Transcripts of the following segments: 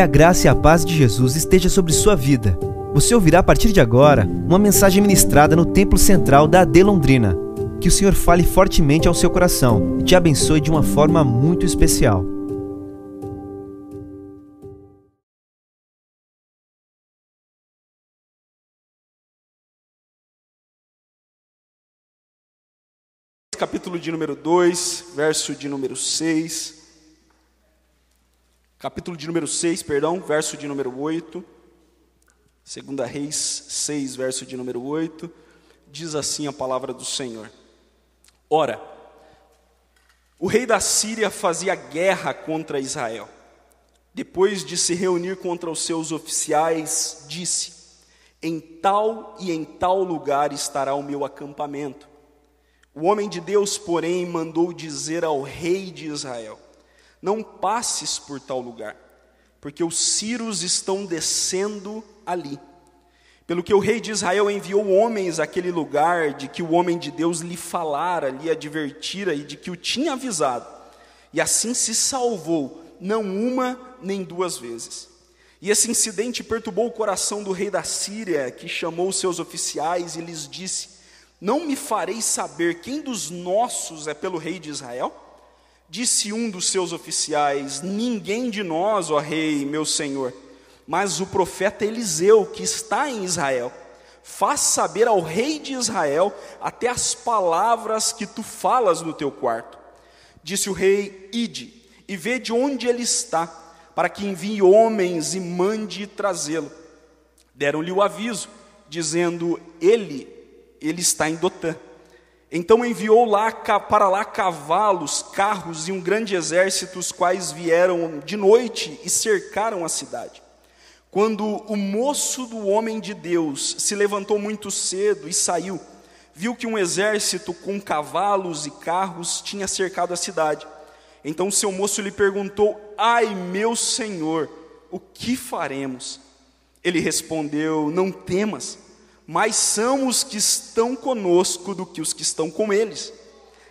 Que a graça e a paz de Jesus esteja sobre sua vida. Você ouvirá a partir de agora uma mensagem ministrada no Templo Central da AD Londrina. Que o Senhor fale fortemente ao seu coração e te abençoe de uma forma muito especial. Capítulo de número 2, verso de número 6 capítulo de número 6, perdão, verso de número 8, segunda Reis 6, verso de número 8, diz assim a palavra do Senhor. Ora, o rei da Síria fazia guerra contra Israel. Depois de se reunir contra os seus oficiais, disse: Em tal e em tal lugar estará o meu acampamento. O homem de Deus, porém, mandou dizer ao rei de Israel: não passes por tal lugar, porque os ciros estão descendo ali. Pelo que o rei de Israel enviou homens àquele lugar, de que o homem de Deus lhe falara, lhe advertira e de que o tinha avisado. E assim se salvou, não uma nem duas vezes. E esse incidente perturbou o coração do rei da Síria, que chamou seus oficiais e lhes disse: Não me farei saber quem dos nossos é pelo rei de Israel? Disse um dos seus oficiais: Ninguém de nós, ó rei, meu senhor, mas o profeta Eliseu, que está em Israel. Faz saber ao rei de Israel até as palavras que tu falas no teu quarto. Disse o rei: Ide e vê de onde ele está, para que envie homens e mande trazê-lo. Deram-lhe o aviso, dizendo: Ele, ele está em Dotã. Então enviou lá para lá cavalos, carros e um grande exército, os quais vieram de noite e cercaram a cidade. Quando o moço do homem de Deus se levantou muito cedo e saiu, viu que um exército com cavalos e carros tinha cercado a cidade. Então seu moço lhe perguntou: Ai, meu senhor, o que faremos? Ele respondeu: Não temas mais são os que estão conosco do que os que estão com eles.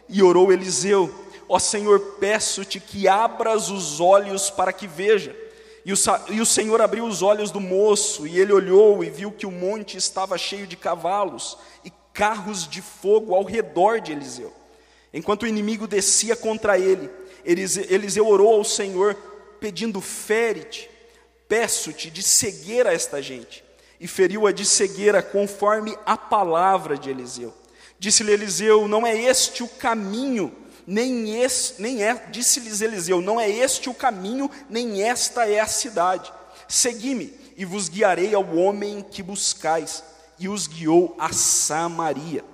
E orou Eliseu: Ó Senhor, peço-te que abras os olhos para que veja. E o, e o Senhor abriu os olhos do moço, e ele olhou e viu que o monte estava cheio de cavalos e carros de fogo ao redor de Eliseu. Enquanto o inimigo descia contra ele, Eliseu, orou ao Senhor, pedindo: Fere-te, peço-te de seguir a esta gente e feriu-a de cegueira, conforme a palavra de Eliseu. Disse-lhe Eliseu: Não é este o caminho, nem este, nem é, disse-lhes Eliseu: Não é este o caminho, nem esta é a cidade. Segui-me e vos guiarei ao homem que buscais. E os guiou a Samaria.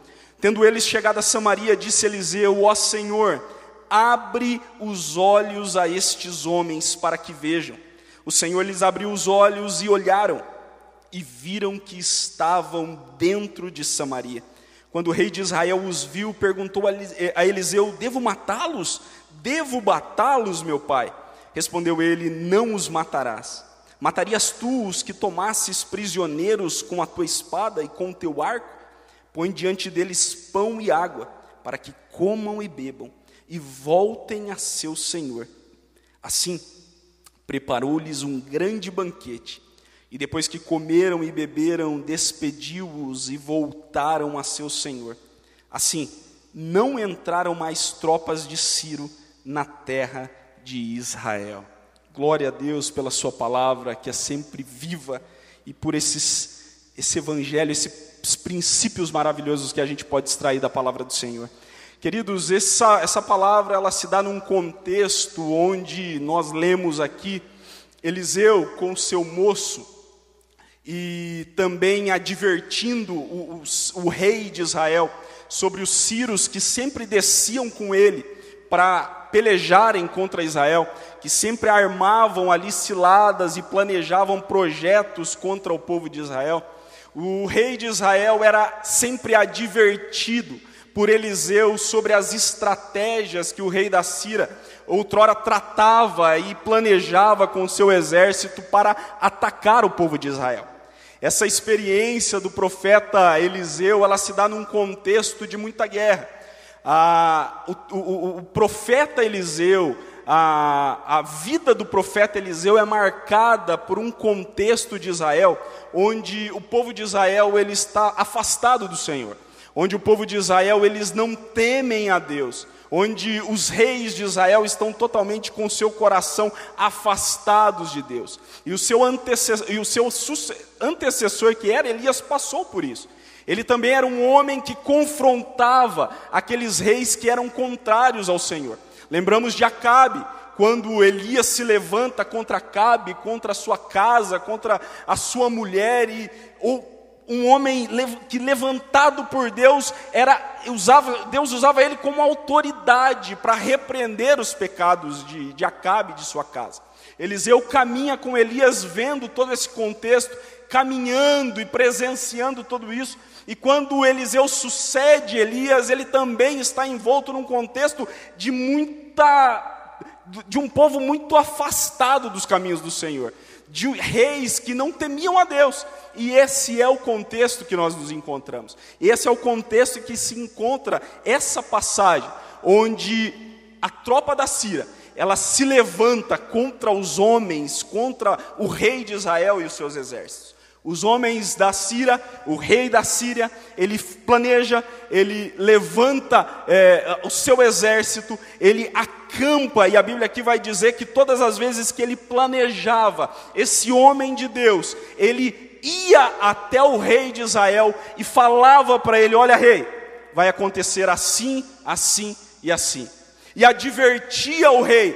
Tendo eles chegado a Samaria, disse Eliseu: Ó Senhor, abre os olhos a estes homens para que vejam. O Senhor lhes abriu os olhos e olharam e viram que estavam dentro de Samaria. Quando o rei de Israel os viu, perguntou a Eliseu: Devo matá-los? Devo matá-los, meu pai? Respondeu ele: Não os matarás. Matarias tu os que tomasses prisioneiros com a tua espada e com o teu arco? Põe diante deles pão e água, para que comam e bebam, e voltem a seu senhor. Assim, preparou-lhes um grande banquete e depois que comeram e beberam, despediu-os e voltaram a seu senhor. Assim, não entraram mais tropas de Ciro na terra de Israel. Glória a Deus pela sua palavra, que é sempre viva, e por esses, esse evangelho, esses princípios maravilhosos que a gente pode extrair da palavra do Senhor. Queridos, essa, essa palavra ela se dá num contexto onde nós lemos aqui Eliseu com seu moço, e também advertindo o, o, o, rei de Israel sobre os ciros que sempre desciam com ele para pelejarem contra Israel, que sempre armavam ali ciladas e planejavam projetos contra o povo de Israel. O rei de Israel era sempre advertido por Eliseu sobre as estratégias que o rei da Síria outrora tratava e planejava com o seu exército para atacar o povo de Israel. Essa experiência do profeta Eliseu, ela se dá num contexto de muita guerra. Ah, o, o, o, profeta Eliseu, a, a vida do profeta Eliseu é marcada por um contexto de Israel, onde o povo de Israel ele está afastado do Senhor, onde o povo de Israel eles não temem a Deus, onde os reis de Israel estão totalmente com seu coração afastados de Deus. E o seu antecessor, e o seu antecessor que era Elias passou por isso. Ele também era um homem que confrontava aqueles reis que eram contrários ao Senhor. Lembramos de Acabe, quando Elias se levanta contra Acabe, contra a sua casa, contra a sua mulher, e um homem que levantado por Deus era usava Deus usava ele como autoridade para repreender os pecados de, de Acabe de sua casa. Eliseu caminha com Elias vendo todo esse contexto, caminhando e presenciando tudo isso. E quando Eliseu sucede Elias, ele também está envolto num contexto de muita de um povo muito afastado dos caminhos do Senhor, de reis que não temiam a Deus. E esse é o contexto que nós nos encontramos. Esse é o contexto que se encontra essa passagem, onde a tropa da Síria, ela se levanta contra os homens, contra o rei de Israel e os seus exércitos. Os homens da Síria, o rei da Síria, ele planeja, ele levanta é, o seu exército, ele acampa, e a Bíblia aqui vai dizer que todas as vezes que ele planejava, esse homem de Deus, ele ia até o rei de Israel e falava para ele: Olha, rei, vai acontecer assim, assim e assim, e advertia o rei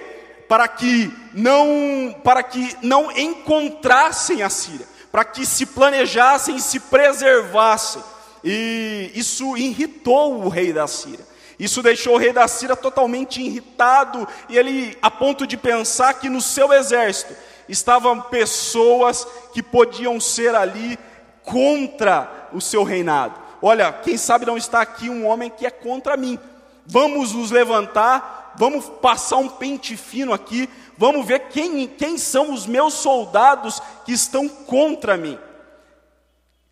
para que não, para que não encontrassem a Síria para que se planejassem e se preservassem. E isso irritou o rei da Síria. Isso deixou o rei da Síria totalmente irritado, e ele, a ponto de pensar que no seu exército estavam pessoas que podiam ser ali contra o seu reinado. Olha, quem sabe não está aqui um homem que é contra mim. Vamos nos levantar, vamos passar um pente fino aqui, Vamos ver quem, quem são os meus soldados que estão contra mim.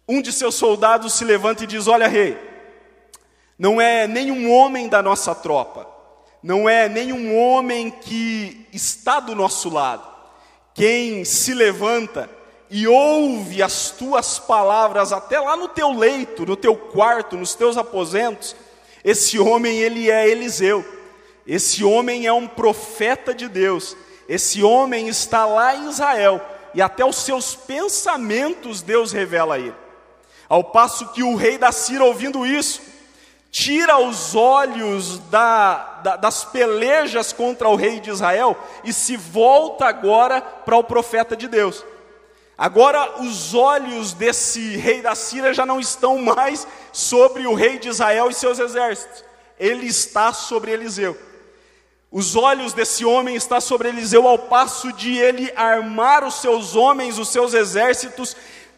Um de seus soldados se levanta e diz: Olha, rei, não é nenhum homem da nossa tropa, não é nenhum homem que está do nosso lado. Quem se levanta e ouve as tuas palavras até lá no teu leito, no teu quarto, nos teus aposentos, esse homem ele é Eliseu. Esse homem é um profeta de Deus esse homem está lá em Israel e até os seus pensamentos Deus revela a ele. Ao passo que o rei da Síria, ouvindo isso, tira os olhos da, da, das pelejas contra o rei de Israel e se volta agora para o profeta de Deus. Agora, os olhos desse rei da Síria já não estão mais sobre o rei de Israel e seus exércitos, ele está sobre Eliseu. Os olhos desse homem estão sobre Eliseu ao passo de ele armar os seus homens, os seus exércitos,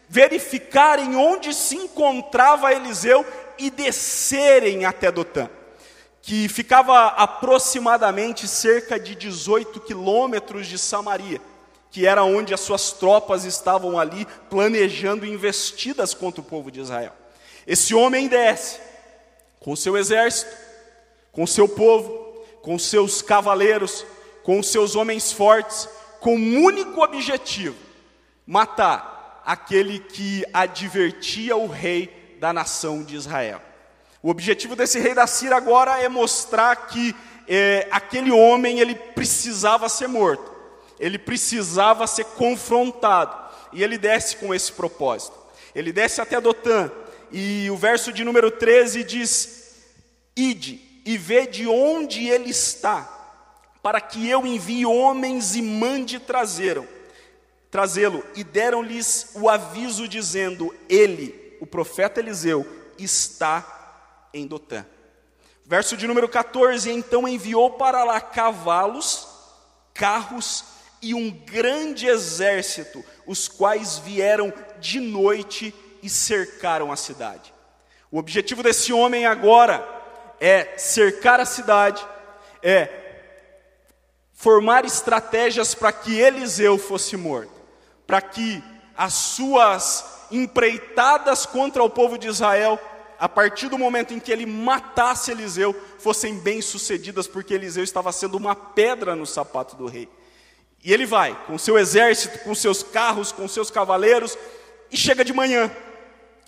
verificarem onde se encontrava Eliseu e descerem até Dotã, que ficava aproximadamente cerca de 18 quilômetros de Samaria, que era onde as suas tropas estavam ali planejando investidas contra o povo de Israel. Esse homem desce com seu exército, com seu povo, com seus cavaleiros, com seus homens fortes, com um único objetivo: matar aquele que advertia o rei da nação de Israel. O objetivo desse rei da Síria agora é mostrar que é, aquele homem ele precisava ser morto, ele precisava ser confrontado, e ele desce com esse propósito. Ele desce até Dotã, e o verso de número 13 diz: Ide, e vê de onde ele está, para que eu envie homens e mande trazê-lo. Trazê-lo e deram-lhes o aviso dizendo: Ele, o profeta Eliseu, está em Dotã. Verso de número 14: Então enviou para lá cavalos, carros e um grande exército, os quais vieram de noite e cercaram a cidade. O objetivo desse homem agora é cercar a cidade, é formar estratégias para que Eliseu fosse morto, para que as suas empreitadas contra o povo de Israel a partir do momento em que ele matasse Eliseu, fossem bem-sucedidas, porque Eliseu estava sendo uma pedra no sapato do rei. E ele vai, com seu exército, com seus carros, com seus cavaleiros, e chega de manhã.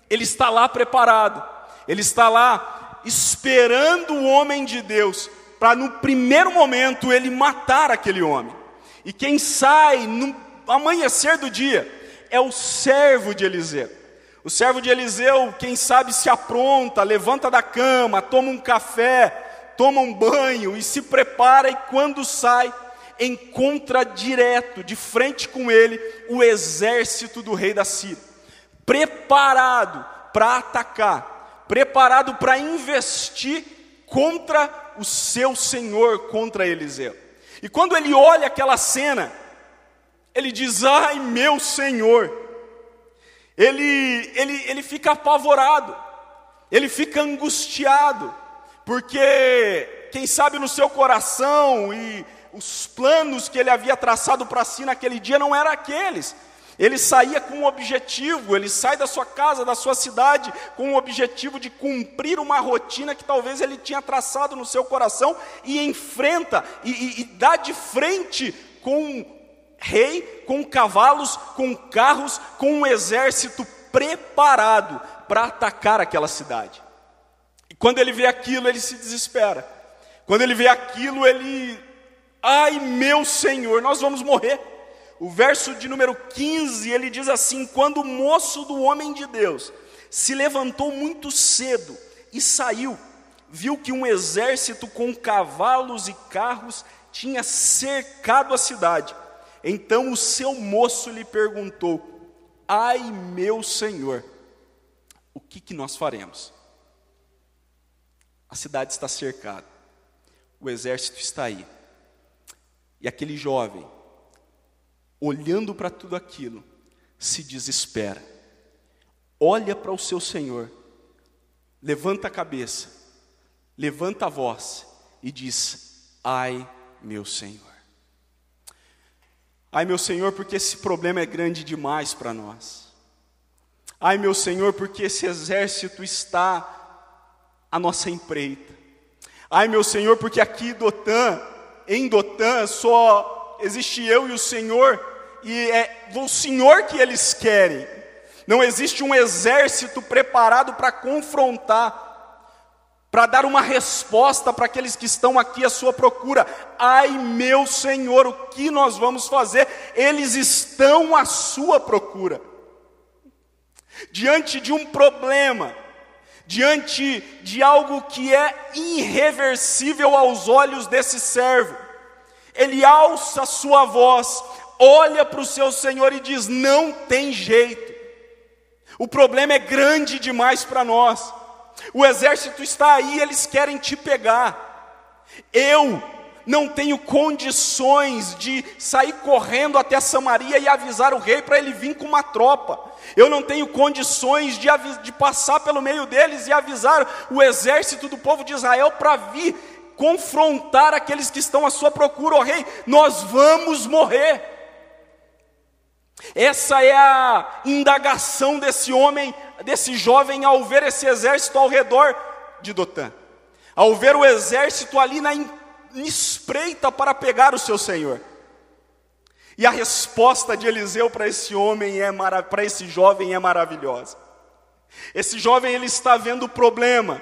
Ele está lá preparado, ele está lá esperando o homem de Deus, para no primeiro momento ele matar aquele homem. E quem sai no amanhecer do dia é o servo de Eliseu. O servo de Eliseu, quem sabe, se apronta, levanta da cama, toma um café, toma um banho e se prepara, e quando sai, encontra direto, de frente com ele, o exército do rei da Síria, preparado para atacar, preparado para investir contra o seu senhor, contra Eliseu. E quando ele olha aquela cena, ele diz: Ai, meu senhor ele, ele, ele fica apavorado, ele fica angustiado, porque, quem sabe no seu coração e os planos que ele havia traçado para si naquele dia não eram aqueles. Ele saía com um objetivo, ele sai da sua casa, da sua cidade, com o objetivo de cumprir uma rotina que talvez ele tinha traçado no seu coração e enfrenta e, e, e dá de frente com rei com cavalos, com carros, com um exército preparado para atacar aquela cidade. E quando ele vê aquilo, ele se desespera. Quando ele vê aquilo, ele, ai meu Senhor, nós vamos morrer. O verso de número 15, ele diz assim: Quando o moço do homem de Deus se levantou muito cedo e saiu, viu que um exército com cavalos e carros tinha cercado a cidade então o seu moço lhe perguntou: Ai, meu senhor, o que, que nós faremos? A cidade está cercada, o exército está aí. E aquele jovem, olhando para tudo aquilo, se desespera. Olha para o seu Senhor, levanta a cabeça, levanta a voz e diz: Ai, meu Senhor. Ai, meu Senhor, porque esse problema é grande demais para nós. Ai, meu Senhor, porque esse exército está à nossa empreita. Ai, meu Senhor, porque aqui Dotã, em Dotã, só existe eu e o Senhor, e é o Senhor que eles querem. Não existe um exército preparado para confrontar para dar uma resposta para aqueles que estão aqui à sua procura. Ai, meu Senhor, o que nós vamos fazer? Eles estão à sua procura. Diante de um problema, diante de algo que é irreversível aos olhos desse servo, ele alça a sua voz, olha para o seu Senhor e diz: Não tem jeito, o problema é grande demais para nós. O exército está aí, eles querem te pegar. Eu não tenho condições de sair correndo até Samaria e avisar o rei para ele vir com uma tropa. Eu não tenho condições de, de passar pelo meio deles e avisar o exército do povo de Israel para vir confrontar aqueles que estão à sua procura, ó oh, rei, nós vamos morrer. Essa é a indagação desse homem desse jovem ao ver esse exército ao redor de Dotã, ao ver o exército ali na espreita para pegar o seu senhor. E a resposta de Eliseu para esse homem é para esse jovem é maravilhosa. Esse jovem ele está vendo o problema.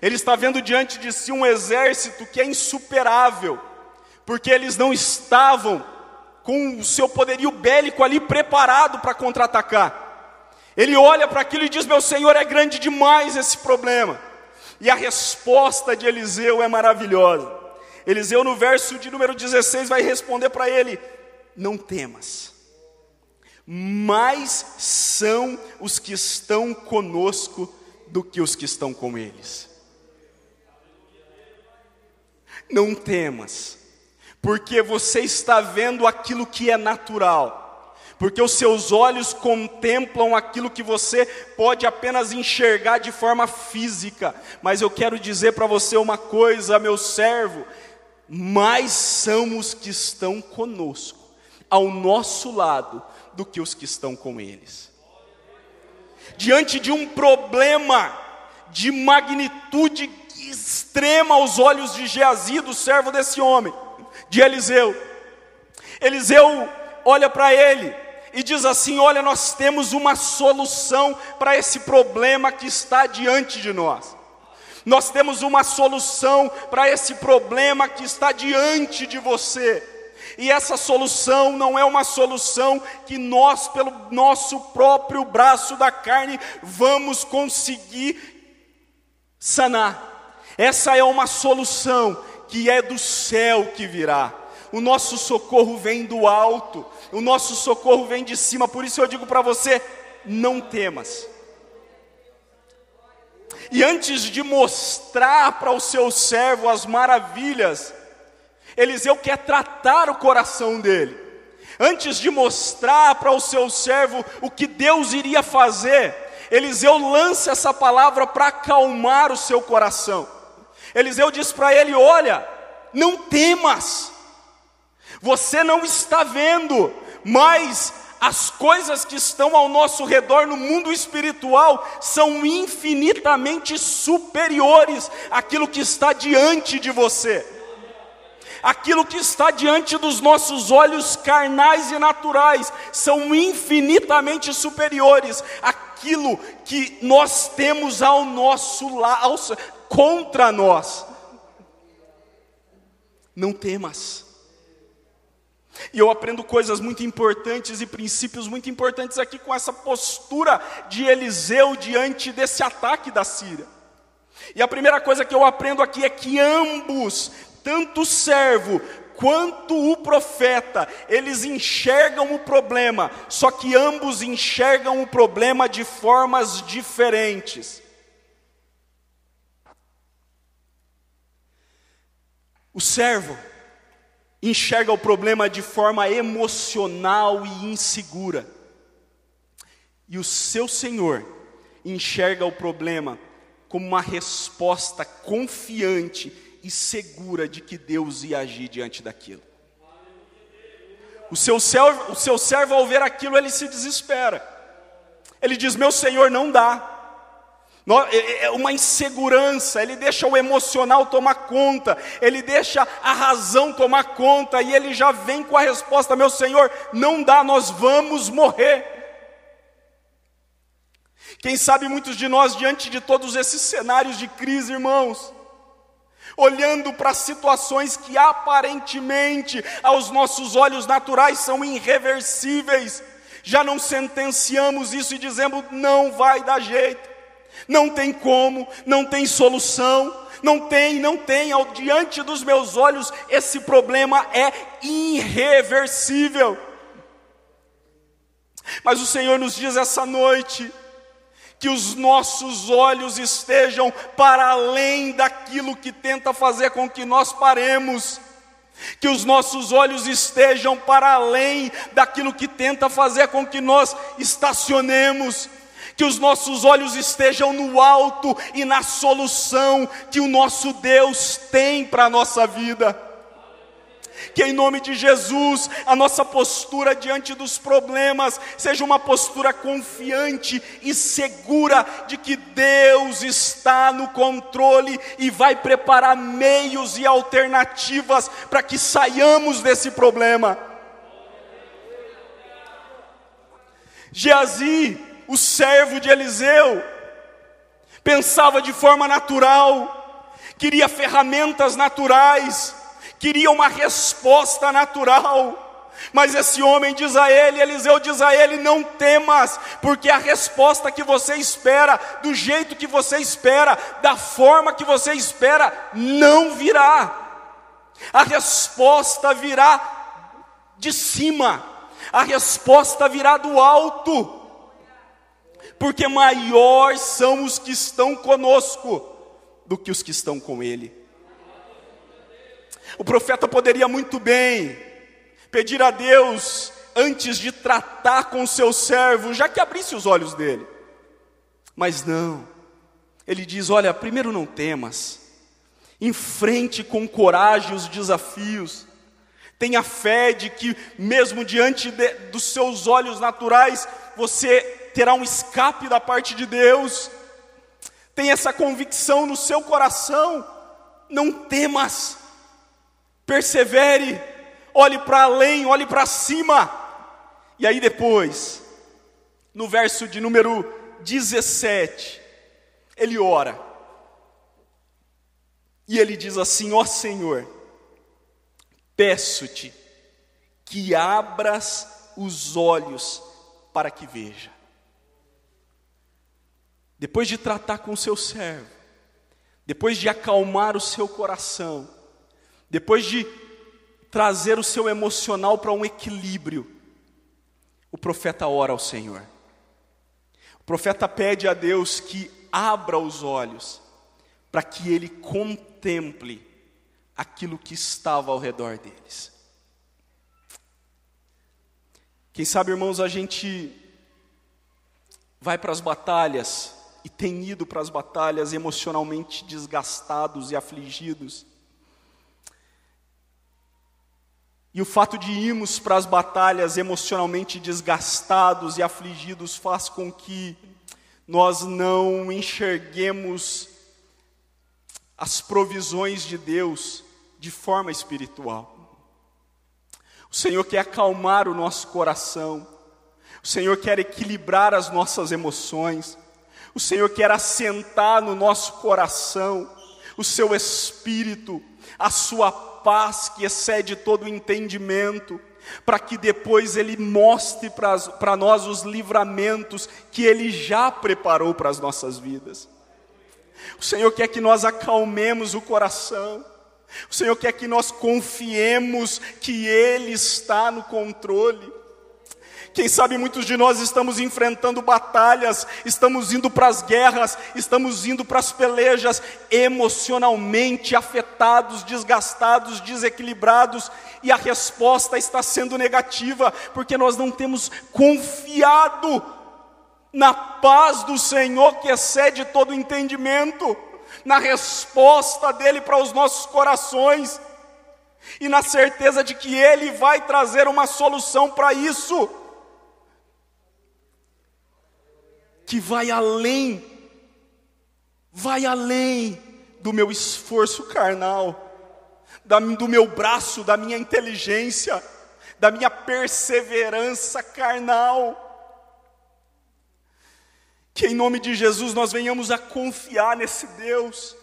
Ele está vendo diante de si um exército que é insuperável, porque eles não estavam com o seu poderio bélico ali preparado para contra-atacar. Ele olha para aquilo e diz: Meu Senhor, é grande demais esse problema. E a resposta de Eliseu é maravilhosa. Eliseu, no verso de número 16, vai responder para ele: Não temas, mais são os que estão conosco do que os que estão com eles. Não temas, porque você está vendo aquilo que é natural porque os seus olhos contemplam aquilo que você pode apenas enxergar de forma física. Mas eu quero dizer para você uma coisa, meu servo: mais são os que estão conosco, ao nosso lado, do que os que estão com eles. Diante de um problema, de magnitude extrema aos olhos de Geazi, do servo desse homem, de Eliseu. Eliseu olha para ele e diz assim: Olha, nós temos uma solução para esse problema que está diante de nós. Nós temos uma solução para esse problema que está diante de você. E essa solução não é uma solução que nós, pelo nosso próprio braço da carne, vamos conseguir sanar. Essa é uma solução que é do céu que virá. O nosso socorro vem do alto, o nosso socorro vem de cima. Por isso eu digo para você: não temas. E antes de mostrar para o seu servo as maravilhas, Eliseu quer tratar o coração dele. Antes de mostrar para o seu servo o que Deus iria fazer, Eliseu lança essa palavra para acalmar o seu coração. Eliseu diz para ele: Olha, não temas, você não está vendo, mas as coisas que estão ao nosso redor no mundo espiritual são infinitamente superiores àquilo que está diante de você. Aquilo que está diante dos nossos olhos carnais e naturais são infinitamente superiores àquilo que nós temos ao nosso lado, contra nós. Não temas. E eu aprendo coisas muito importantes e princípios muito importantes aqui com essa postura de Eliseu diante desse ataque da Síria. E a primeira coisa que eu aprendo aqui é que ambos, tanto o servo quanto o profeta, eles enxergam o problema, só que ambos enxergam o problema de formas diferentes. O servo enxerga o problema de forma emocional e insegura. E o seu Senhor enxerga o problema como uma resposta confiante e segura de que Deus ia agir diante daquilo. O seu, servo, o seu servo, ao ver aquilo, ele se desespera. Ele diz: Meu Senhor, não dá. É, é, é uma insegurança, ele deixa o emocional tomar conta, ele deixa a razão tomar conta, e ele já vem com a resposta: meu Senhor, não dá, nós vamos morrer. Quem sabe muitos de nós, diante de todos esses cenários de crise, irmãos, olhando para situações que aparentemente aos nossos olhos naturais são irreversíveis, já não sentenciamos isso e dizemos: não vai dar jeito. Não tem como, não tem solução, não tem, não tem, ao diante dos meus olhos, esse problema é irreversível. Mas o Senhor nos diz essa noite, que os nossos olhos estejam para além daquilo que tenta fazer com que nós paremos, que os nossos olhos estejam para além daquilo que tenta fazer com que nós estacionemos, que os nossos olhos estejam no alto e na solução que o nosso Deus tem para a nossa vida. Que em nome de Jesus, a nossa postura diante dos problemas seja uma postura confiante e segura de que Deus está no controle e vai preparar meios e alternativas para que saiamos desse problema. Geazi o servo de Eliseu, pensava de forma natural, queria ferramentas naturais, queria uma resposta natural. Mas esse homem diz a ele, Eliseu diz a ele: não temas, porque a resposta que você espera, do jeito que você espera, da forma que você espera, não virá. A resposta virá de cima, a resposta virá do alto porque maior são os que estão conosco do que os que estão com ele. O profeta poderia muito bem pedir a Deus, antes de tratar com seu servo, já que abrisse os olhos dele. Mas não, ele diz: Olha, primeiro não temas, enfrente com coragem os desafios, tenha fé de que, mesmo diante de, dos seus olhos naturais, você terá um escape da parte de Deus. Tem essa convicção no seu coração. Não temas. Persevere. Olhe para além, olhe para cima. E aí depois, no verso de número 17, ele ora. E ele diz assim: Ó Senhor, peço-te que abras os olhos para que veja. Depois de tratar com o seu servo, depois de acalmar o seu coração, depois de trazer o seu emocional para um equilíbrio, o profeta ora ao Senhor. O profeta pede a Deus que abra os olhos para que ele contemple aquilo que estava ao redor deles. Quem sabe, irmãos, a gente vai para as batalhas e tem ido para as batalhas emocionalmente desgastados e afligidos. E o fato de irmos para as batalhas emocionalmente desgastados e afligidos faz com que nós não enxerguemos as provisões de Deus de forma espiritual. O Senhor quer acalmar o nosso coração, o Senhor quer equilibrar as nossas emoções, o Senhor quer assentar no nosso coração o seu espírito, a sua paz que excede todo entendimento, para que depois Ele mostre para nós os livramentos que Ele já preparou para as nossas vidas. O Senhor quer que nós acalmemos o coração, o Senhor quer que nós confiemos que Ele está no controle. Quem sabe muitos de nós estamos enfrentando batalhas, estamos indo para as guerras, estamos indo para as pelejas, emocionalmente afetados, desgastados, desequilibrados, e a resposta está sendo negativa, porque nós não temos confiado na paz do Senhor que excede todo entendimento na resposta dele para os nossos corações e na certeza de que ele vai trazer uma solução para isso, que vai além, vai além do meu esforço carnal, do meu braço, da minha inteligência, da minha perseverança carnal. Que em nome de Jesus nós venhamos a confiar nesse Deus,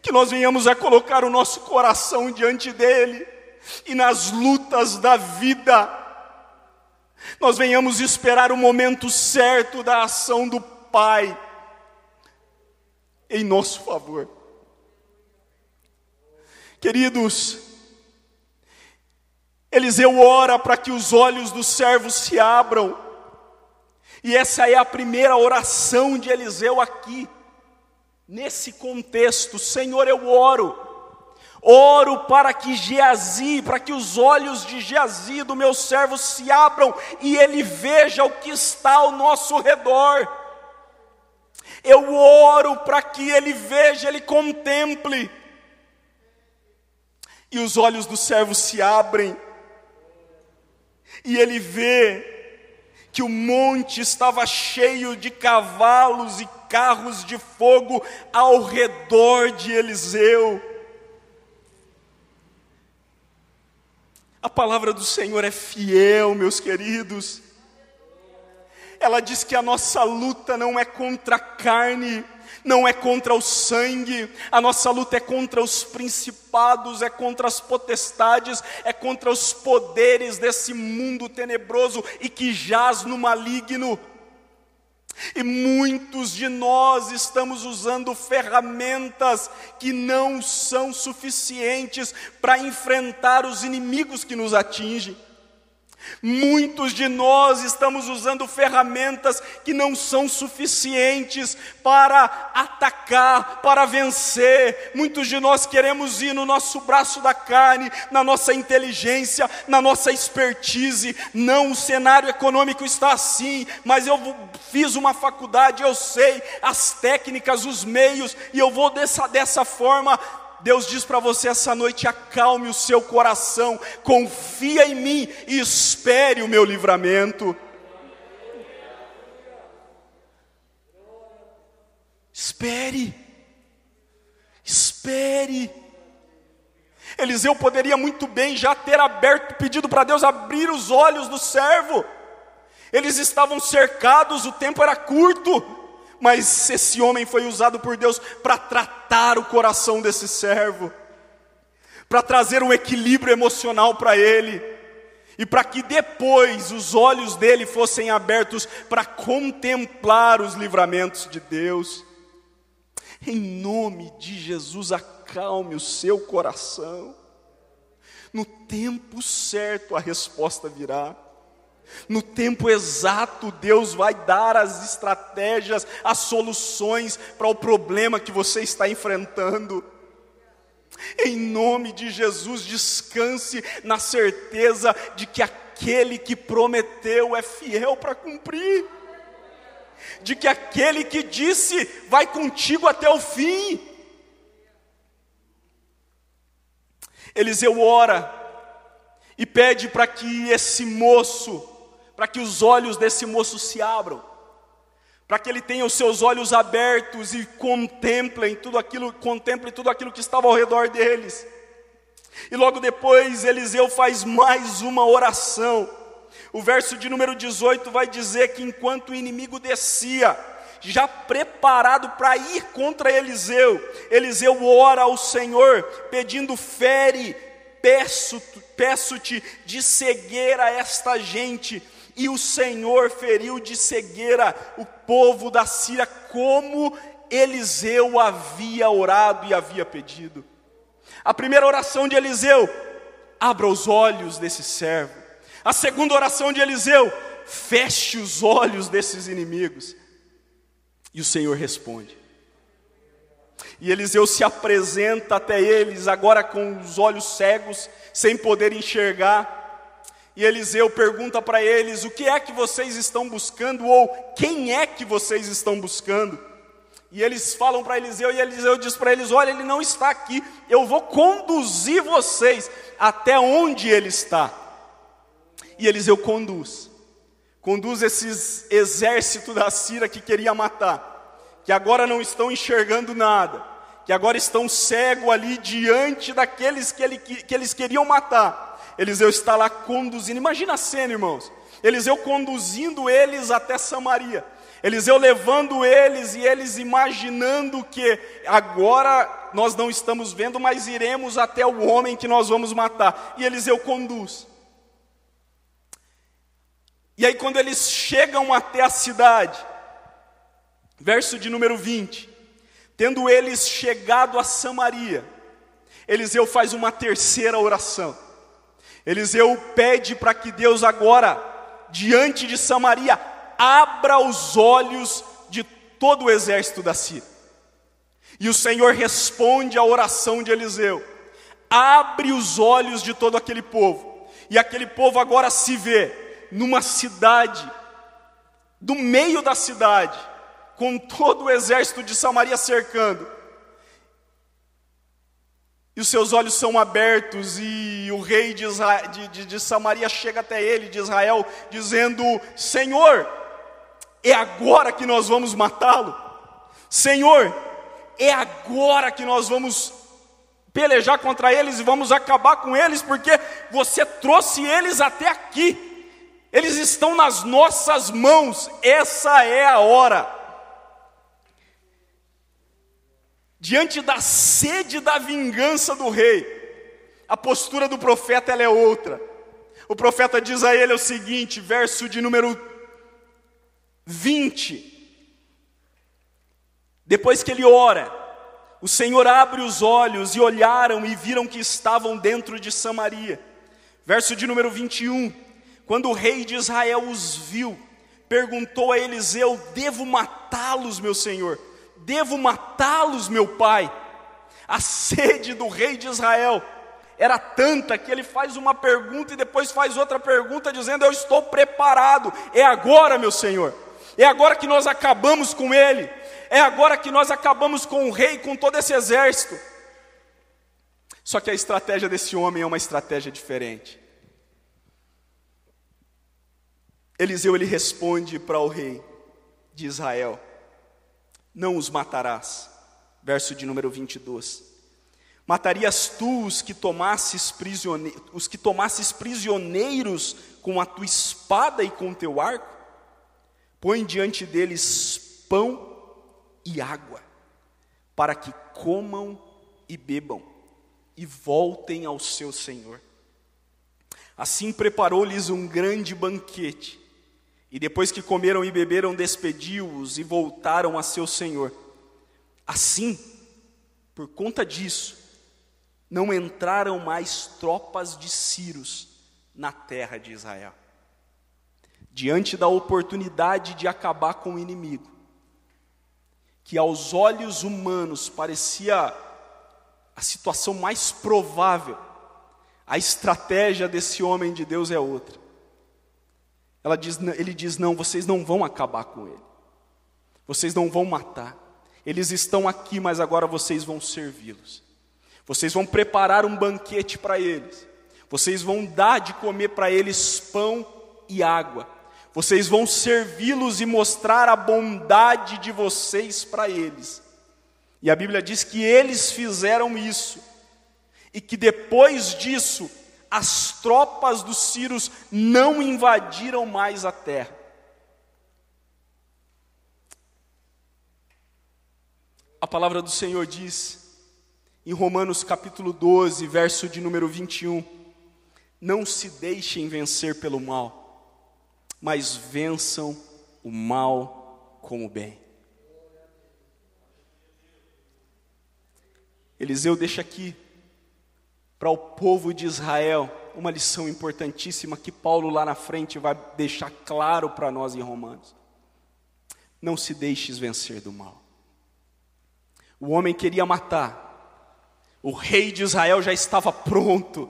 que nós venhamos a colocar o nosso coração diante dEle, e nas lutas da vida, nós venhamos esperar o momento certo da ação do Pai em nosso favor. Queridos, Eliseu ora para que os olhos dos servos se abram, e essa é a primeira oração de Eliseu aqui, nesse contexto. Senhor, eu oro, oro para que Geazi, para que os olhos de Geazi, do meu servo, se abram e ele veja o que está ao nosso redor. Eu oro para que ele veja, ele contemple. E os olhos do servo se abrem, e ele vê que o monte estava cheio de cavalos e carros de fogo ao redor de Eliseu. A palavra do Senhor é fiel, meus queridos. Ela diz que a nossa luta não é contra a carne, não é contra o sangue, a nossa luta é contra os principados, é contra as potestades, é contra os poderes desse mundo tenebroso e que jaz no maligno. E muitos de nós estamos usando ferramentas que não são suficientes para enfrentar os inimigos que nos atingem. Muitos de nós estamos usando ferramentas que não são suficientes para atacar, para vencer. Muitos de nós queremos ir no nosso braço da carne, na nossa inteligência, na nossa expertise. Não, o cenário econômico está assim, mas eu fiz uma faculdade, eu sei as técnicas, os meios, e eu vou dessa, dessa forma Deus diz para você essa noite: acalme o seu coração, confia em mim e espere o meu livramento. Espere, espere. Eliseu poderia muito bem já ter aberto, pedido para Deus abrir os olhos do servo. Eles estavam cercados, o tempo era curto, mas esse homem foi usado por Deus para tratar o coração desse servo, para trazer um equilíbrio emocional para ele, e para que depois os olhos dele fossem abertos para contemplar os livramentos de Deus. Em nome de Jesus, acalme o seu coração. No tempo certo a resposta virá. No tempo exato, Deus vai dar as estratégias, as soluções para o problema que você está enfrentando. Em nome de Jesus, descanse na certeza de que aquele que prometeu é fiel para cumprir, de que aquele que disse vai contigo até o fim. Eliseu ora e pede para que esse moço, para que os olhos desse moço se abram, para que ele tenha os seus olhos abertos e contemplem tudo aquilo, contemple tudo aquilo que estava ao redor deles. E logo depois Eliseu faz mais uma oração. O verso de número 18 vai dizer que enquanto o inimigo descia, já preparado para ir contra Eliseu, Eliseu ora ao Senhor, pedindo: fere, peço-te peço de cegueira esta gente. E o Senhor feriu de cegueira o povo da Síria, como Eliseu havia orado e havia pedido. A primeira oração de Eliseu, abra os olhos desse servo. A segunda oração de Eliseu, feche os olhos desses inimigos. E o Senhor responde. E Eliseu se apresenta até eles, agora com os olhos cegos, sem poder enxergar. E Eliseu pergunta para eles: O que é que vocês estão buscando? Ou quem é que vocês estão buscando? E eles falam para Eliseu, e Eliseu diz para eles: Olha, ele não está aqui, eu vou conduzir vocês até onde ele está. E Eliseu conduz, conduz esses exércitos da Síria que queria matar que agora não estão enxergando nada, que agora estão cegos ali diante daqueles que, ele, que eles queriam matar. Eliseu está lá conduzindo, imagina a cena, irmãos. Eliseu conduzindo eles até Samaria. Eliseu levando eles e eles imaginando que agora nós não estamos vendo, mas iremos até o homem que nós vamos matar. E Eliseu conduz. E aí, quando eles chegam até a cidade, Verso de número 20: Tendo eles chegado a Samaria, Eliseu faz uma terceira oração. Eliseu pede para que Deus agora, diante de Samaria, abra os olhos de todo o exército da Síria. E o Senhor responde à oração de Eliseu: abre os olhos de todo aquele povo. E aquele povo agora se vê numa cidade, do meio da cidade, com todo o exército de Samaria cercando. E os seus olhos são abertos, e o rei de, de, de, de Samaria chega até ele, de Israel, dizendo: Senhor, é agora que nós vamos matá-lo. Senhor, é agora que nós vamos pelejar contra eles e vamos acabar com eles, porque você trouxe eles até aqui. Eles estão nas nossas mãos. Essa é a hora. Diante da sede da vingança do rei, a postura do profeta é outra. O profeta diz a ele o seguinte, verso de número 20. Depois que ele ora, o Senhor abre os olhos e olharam e viram que estavam dentro de Samaria. Verso de número 21. Quando o rei de Israel os viu, perguntou a Eliseu: Devo matá-los, meu senhor? Devo matá-los, meu pai? A sede do rei de Israel era tanta que ele faz uma pergunta e depois faz outra pergunta, dizendo: Eu estou preparado, é agora, meu senhor, é agora que nós acabamos com ele, é agora que nós acabamos com o rei, com todo esse exército. Só que a estratégia desse homem é uma estratégia diferente. Eliseu ele responde para o rei de Israel: não os matarás. Verso de número 22. Matarias tu os que tomasses prisioneiros, os que tomasses prisioneiros com a tua espada e com o teu arco? Põe diante deles pão e água, para que comam e bebam e voltem ao seu Senhor. Assim preparou-lhes um grande banquete, e depois que comeram e beberam, despediu-os e voltaram a seu Senhor. Assim, por conta disso, não entraram mais tropas de Círios na terra de Israel. Diante da oportunidade de acabar com o inimigo, que aos olhos humanos parecia a situação mais provável, a estratégia desse homem de Deus é outra. Ela diz, ele diz: Não, vocês não vão acabar com ele, vocês não vão matar, eles estão aqui, mas agora vocês vão servi-los. Vocês vão preparar um banquete para eles. Vocês vão dar de comer para eles pão e água. Vocês vão servi-los e mostrar a bondade de vocês para eles. E a Bíblia diz que eles fizeram isso. E que depois disso, as tropas dos Círios não invadiram mais a terra. A palavra do Senhor diz em Romanos capítulo 12, verso de número 21. Não se deixem vencer pelo mal, mas vençam o mal com o bem. Eliseu deixa aqui para o povo de Israel uma lição importantíssima que Paulo lá na frente vai deixar claro para nós em Romanos. Não se deixes vencer do mal. O homem queria matar, o rei de Israel já estava pronto,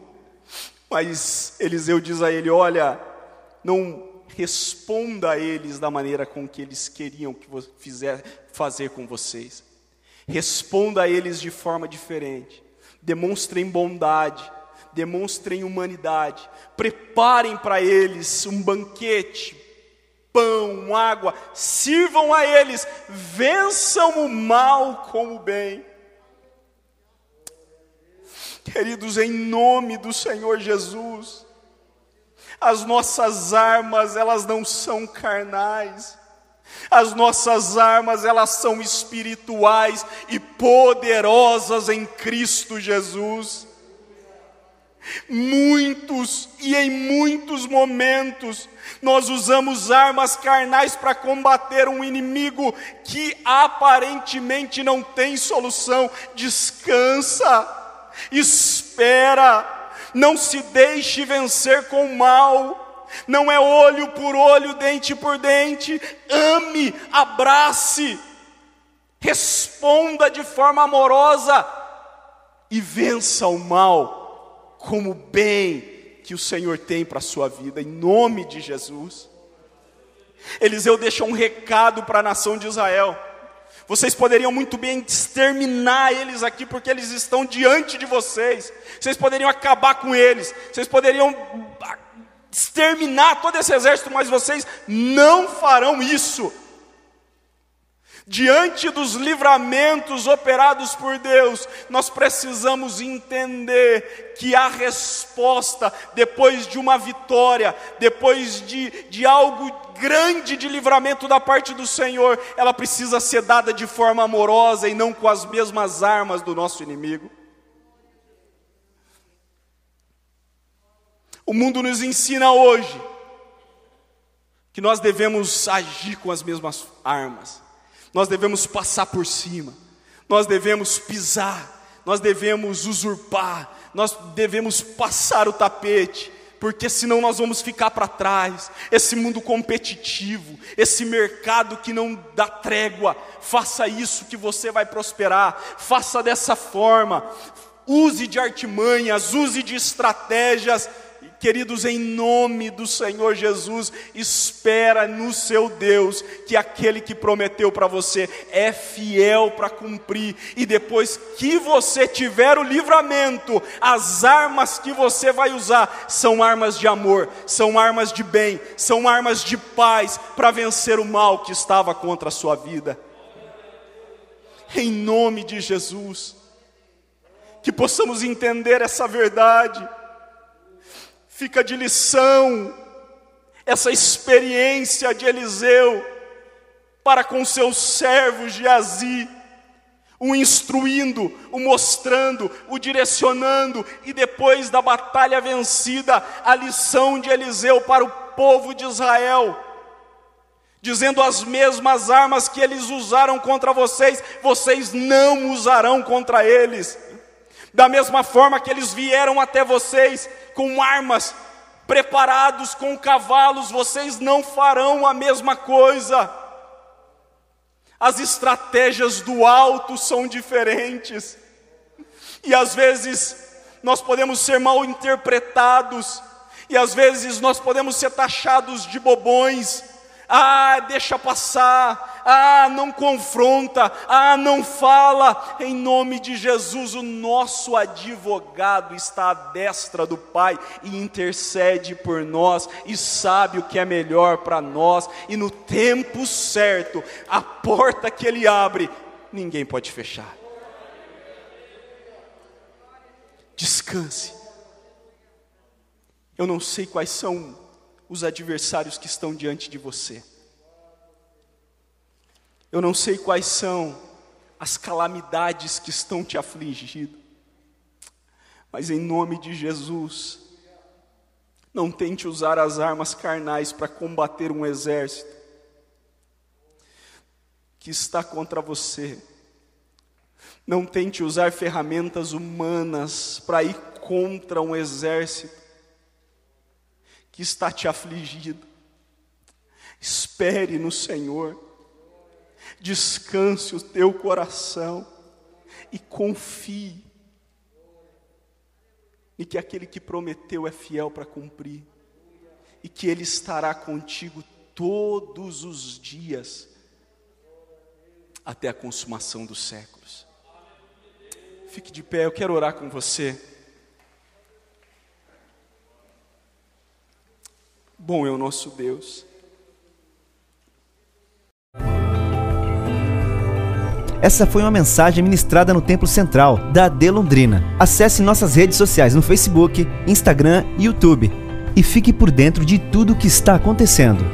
mas Eliseu diz a ele: Olha, não responda a eles da maneira com que eles queriam que fizer, fazer com vocês. Responda a eles de forma diferente. Demonstrem bondade, demonstrem humanidade. Preparem para eles um banquete, pão, água. Sirvam a eles, vençam o mal com o bem. Queridos, em nome do Senhor Jesus, as nossas armas, elas não são carnais, as nossas armas, elas são espirituais e poderosas em Cristo Jesus. Muitos e em muitos momentos nós usamos armas carnais para combater um inimigo que aparentemente não tem solução. Descansa espera, não se deixe vencer com mal. Não é olho por olho, dente por dente. Ame, abrace, responda de forma amorosa e vença o mal como bem que o Senhor tem para a sua vida, em nome de Jesus. Eliseu deixa um recado para a nação de Israel. Vocês poderiam muito bem exterminar eles aqui, porque eles estão diante de vocês. Vocês poderiam acabar com eles. Vocês poderiam exterminar todo esse exército, mas vocês não farão isso. Diante dos livramentos operados por Deus, nós precisamos entender que a resposta, depois de uma vitória, depois de, de algo grande de livramento da parte do Senhor, ela precisa ser dada de forma amorosa e não com as mesmas armas do nosso inimigo. O mundo nos ensina hoje que nós devemos agir com as mesmas armas. Nós devemos passar por cima, nós devemos pisar, nós devemos usurpar, nós devemos passar o tapete, porque senão nós vamos ficar para trás. Esse mundo competitivo, esse mercado que não dá trégua, faça isso que você vai prosperar, faça dessa forma, use de artimanhas, use de estratégias Queridos, em nome do Senhor Jesus, espera no seu Deus que aquele que prometeu para você é fiel para cumprir, e depois que você tiver o livramento, as armas que você vai usar são armas de amor, são armas de bem, são armas de paz para vencer o mal que estava contra a sua vida. em nome de Jesus. Que possamos entender essa verdade. Fica de lição essa experiência de Eliseu para com seus servos de Azi, o instruindo, o mostrando, o direcionando, e depois da batalha vencida, a lição de Eliseu para o povo de Israel dizendo as mesmas armas que eles usaram contra vocês, vocês não usarão contra eles. Da mesma forma que eles vieram até vocês com armas, preparados com cavalos, vocês não farão a mesma coisa. As estratégias do alto são diferentes, e às vezes nós podemos ser mal interpretados, e às vezes nós podemos ser taxados de bobões, ah, deixa passar, ah, não confronta, ah, não fala, em nome de Jesus, o nosso advogado está à destra do Pai e intercede por nós e sabe o que é melhor para nós, e no tempo certo, a porta que Ele abre, ninguém pode fechar. Descanse. Eu não sei quais são os adversários que estão diante de você. Eu não sei quais são as calamidades que estão te afligindo, mas em nome de Jesus, não tente usar as armas carnais para combater um exército que está contra você. Não tente usar ferramentas humanas para ir contra um exército que está te afligido. Espere no Senhor, descanse o teu coração e confie em que aquele que prometeu é fiel para cumprir e que Ele estará contigo todos os dias até a consumação dos séculos. Fique de pé, eu quero orar com você. Bom é o nosso Deus. Essa foi uma mensagem ministrada no Templo Central da AD Londrina. Acesse nossas redes sociais no Facebook, Instagram e YouTube e fique por dentro de tudo o que está acontecendo.